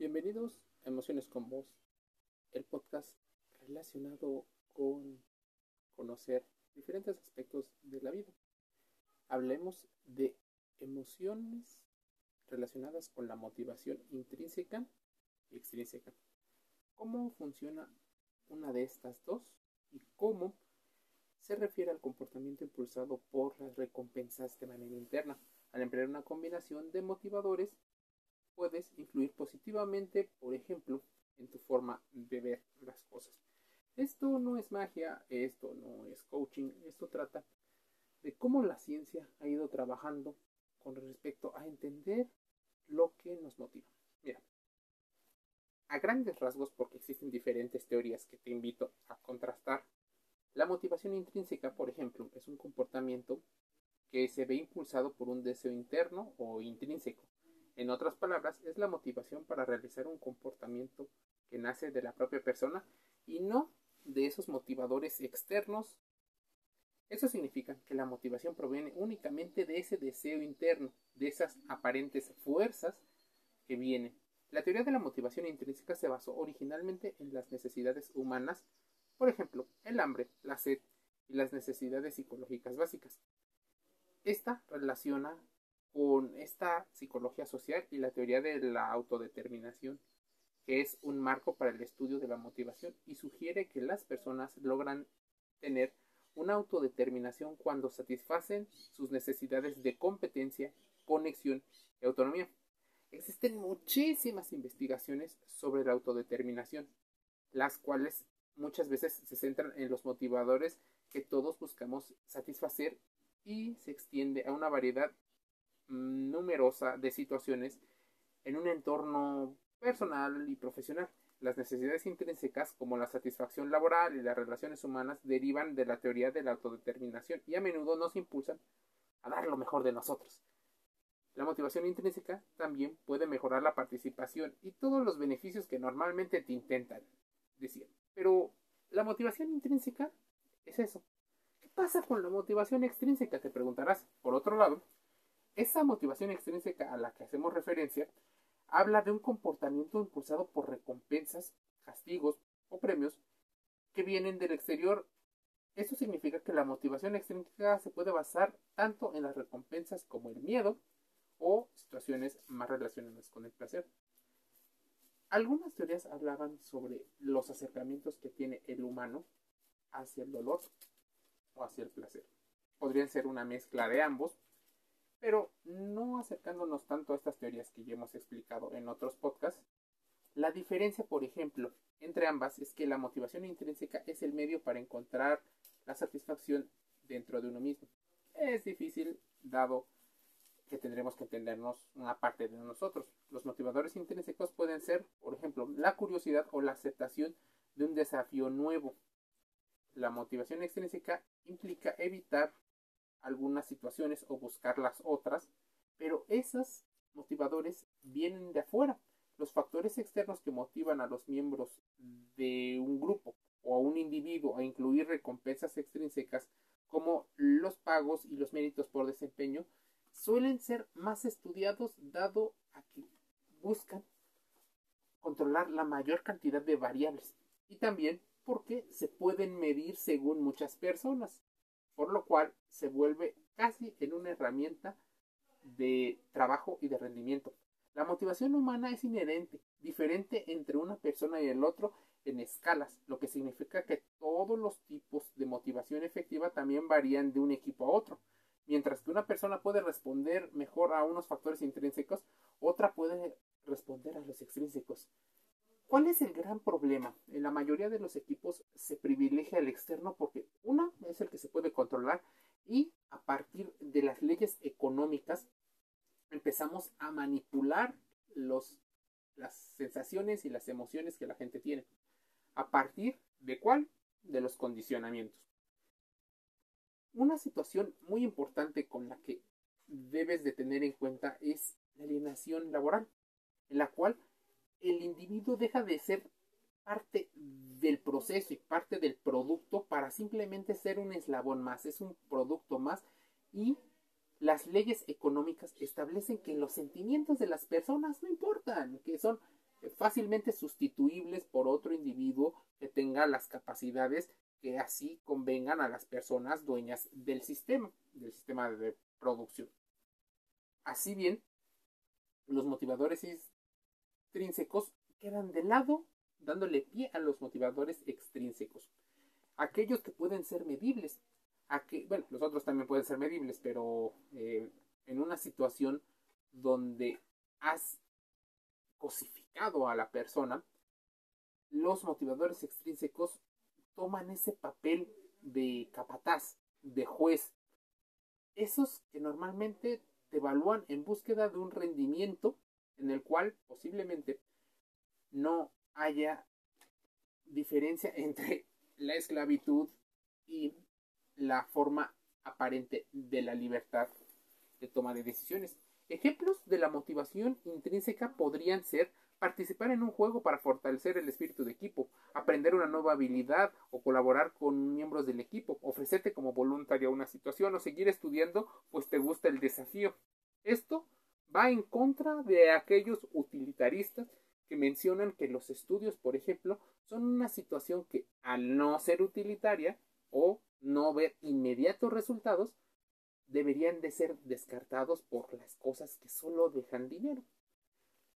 Bienvenidos a Emociones con Vos, el podcast relacionado con conocer diferentes aspectos de la vida. Hablemos de emociones relacionadas con la motivación intrínseca y extrínseca. ¿Cómo funciona una de estas dos y cómo se refiere al comportamiento impulsado por las recompensas de manera interna? Al emplear una combinación de motivadores puedes influir positivamente, por ejemplo, en tu forma de ver las cosas. Esto no es magia, esto no es coaching, esto trata de cómo la ciencia ha ido trabajando con respecto a entender lo que nos motiva. Mira, a grandes rasgos, porque existen diferentes teorías que te invito a contrastar, la motivación intrínseca, por ejemplo, es un comportamiento que se ve impulsado por un deseo interno o intrínseco. En otras palabras, es la motivación para realizar un comportamiento que nace de la propia persona y no de esos motivadores externos. Eso significa que la motivación proviene únicamente de ese deseo interno, de esas aparentes fuerzas que vienen. La teoría de la motivación intrínseca se basó originalmente en las necesidades humanas, por ejemplo, el hambre, la sed y las necesidades psicológicas básicas. Esta relaciona con esta psicología social y la teoría de la autodeterminación, que es un marco para el estudio de la motivación y sugiere que las personas logran tener una autodeterminación cuando satisfacen sus necesidades de competencia, conexión y autonomía. Existen muchísimas investigaciones sobre la autodeterminación, las cuales muchas veces se centran en los motivadores que todos buscamos satisfacer y se extiende a una variedad numerosa de situaciones en un entorno personal y profesional. Las necesidades intrínsecas como la satisfacción laboral y las relaciones humanas derivan de la teoría de la autodeterminación y a menudo nos impulsan a dar lo mejor de nosotros. La motivación intrínseca también puede mejorar la participación y todos los beneficios que normalmente te intentan decir. Pero la motivación intrínseca es eso. ¿Qué pasa con la motivación extrínseca? Te preguntarás. Por otro lado, esa motivación extrínseca a la que hacemos referencia habla de un comportamiento impulsado por recompensas, castigos o premios que vienen del exterior. Esto significa que la motivación extrínseca se puede basar tanto en las recompensas como el miedo o situaciones más relacionadas con el placer. Algunas teorías hablaban sobre los acercamientos que tiene el humano hacia el dolor o hacia el placer. Podrían ser una mezcla de ambos, pero no acercándonos tanto a estas teorías que ya hemos explicado en otros podcasts, la diferencia, por ejemplo, entre ambas es que la motivación intrínseca es el medio para encontrar la satisfacción dentro de uno mismo. Es difícil dado que tendremos que entendernos una parte de nosotros. Los motivadores intrínsecos pueden ser, por ejemplo, la curiosidad o la aceptación de un desafío nuevo. La motivación extrínseca implica evitar algunas situaciones o buscar las otras, pero esos motivadores vienen de afuera. Los factores externos que motivan a los miembros de un grupo o a un individuo a incluir recompensas extrínsecas como los pagos y los méritos por desempeño suelen ser más estudiados dado a que buscan controlar la mayor cantidad de variables y también porque se pueden medir según muchas personas por lo cual se vuelve casi en una herramienta de trabajo y de rendimiento. La motivación humana es inherente, diferente entre una persona y el otro en escalas, lo que significa que todos los tipos de motivación efectiva también varían de un equipo a otro. Mientras que una persona puede responder mejor a unos factores intrínsecos, otra puede responder a los extrínsecos. ¿Cuál es el gran problema? En la mayoría de los equipos se privilegia el externo porque una es el que se puede controlar y a partir de las leyes económicas empezamos a manipular los, las sensaciones y las emociones que la gente tiene. ¿A partir de cuál? De los condicionamientos. Una situación muy importante con la que debes de tener en cuenta es la alienación laboral, en la cual el individuo deja de ser parte del proceso y parte del producto para simplemente ser un eslabón más, es un producto más y las leyes económicas establecen que los sentimientos de las personas no importan, que son fácilmente sustituibles por otro individuo que tenga las capacidades que así convengan a las personas dueñas del sistema, del sistema de producción. Así bien, los motivadores intrínsecos quedan de lado, dándole pie a los motivadores extrínsecos. Aquellos que pueden ser medibles. bueno, los otros también pueden ser medibles, pero eh, en una situación donde has cosificado a la persona, los motivadores extrínsecos toman ese papel de capataz, de juez. Esos que normalmente te evalúan en búsqueda de un rendimiento en el cual posiblemente no haya diferencia entre la esclavitud y la forma aparente de la libertad de toma de decisiones. Ejemplos de la motivación intrínseca podrían ser participar en un juego para fortalecer el espíritu de equipo, aprender una nueva habilidad o colaborar con miembros del equipo, ofrecerte como voluntario a una situación o seguir estudiando pues te gusta el desafío. Esto va en contra de aquellos utilitaristas que mencionan que los estudios, por ejemplo, son una situación que al no ser utilitaria o no ver inmediatos resultados, deberían de ser descartados por las cosas que solo dejan dinero.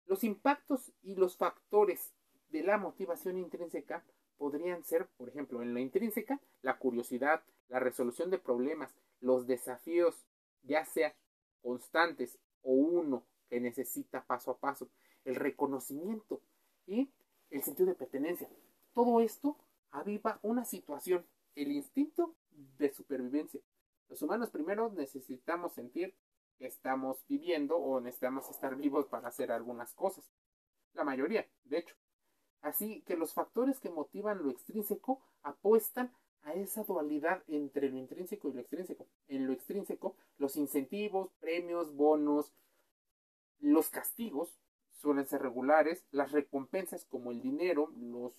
Los impactos y los factores de la motivación intrínseca podrían ser, por ejemplo, en la intrínseca, la curiosidad, la resolución de problemas, los desafíos, ya sea constantes o uno que necesita paso a paso, el reconocimiento y el sentido de pertenencia. Todo esto aviva una situación, el instinto de supervivencia. Los humanos primero necesitamos sentir que estamos viviendo o necesitamos estar vivos para hacer algunas cosas. La mayoría, de hecho. Así que los factores que motivan lo extrínseco apuestan a esa dualidad entre lo intrínseco y lo extrínseco. En lo extrínseco, los incentivos, premios, bonos, los castigos suelen ser regulares, las recompensas como el dinero, los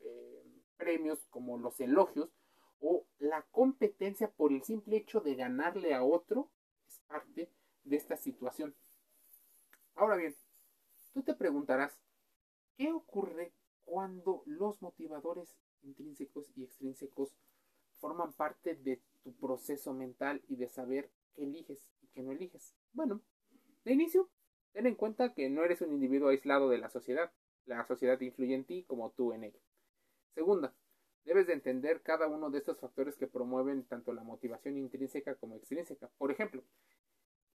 eh, premios como los elogios o la competencia por el simple hecho de ganarle a otro es parte de esta situación. Ahora bien, tú te preguntarás, ¿qué ocurre cuando los motivadores intrínsecos y extrínsecos forman parte de tu proceso mental y de saber qué eliges y qué no eliges? Bueno, de inicio, ten en cuenta que no eres un individuo aislado de la sociedad. La sociedad influye en ti como tú en ella. Segunda, debes de entender cada uno de estos factores que promueven tanto la motivación intrínseca como extrínseca. Por ejemplo,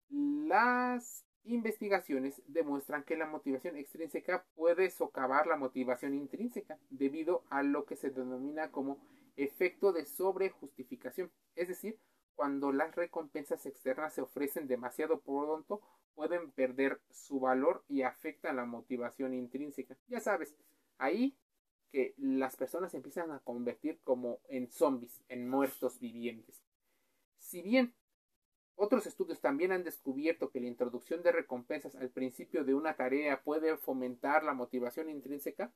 las investigaciones demuestran que la motivación extrínseca puede socavar la motivación intrínseca debido a lo que se denomina como efecto de sobrejustificación. Es decir, cuando las recompensas externas se ofrecen demasiado pronto, pueden perder su valor y afectan la motivación intrínseca. Ya sabes, ahí que las personas empiezan a convertir como en zombies, en muertos vivientes. Si bien otros estudios también han descubierto que la introducción de recompensas al principio de una tarea puede fomentar la motivación intrínseca.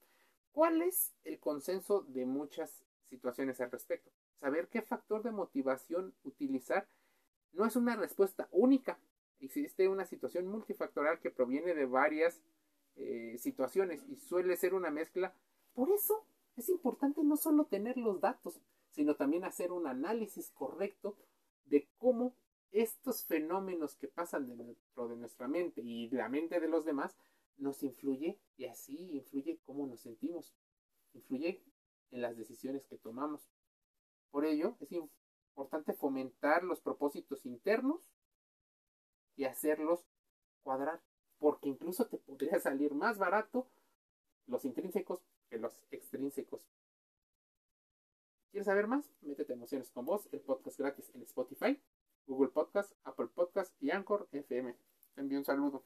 ¿Cuál es el consenso de muchas situaciones al respecto? Saber qué factor de motivación utilizar no es una respuesta única. Existe una situación multifactorial que proviene de varias eh, situaciones y suele ser una mezcla. Por eso es importante no solo tener los datos, sino también hacer un análisis correcto de cómo estos fenómenos que pasan dentro de nuestra mente y la mente de los demás nos influye y así influye cómo nos sentimos, influye en las decisiones que tomamos. Por ello, es importante fomentar los propósitos internos y hacerlos cuadrar, porque incluso te podría salir más barato los intrínsecos que los extrínsecos. ¿Quieres saber más? Métete Emociones con Vos, el podcast gratis en Spotify. Google Podcast, Apple Podcast y Anchor FM. Te envío un saludo.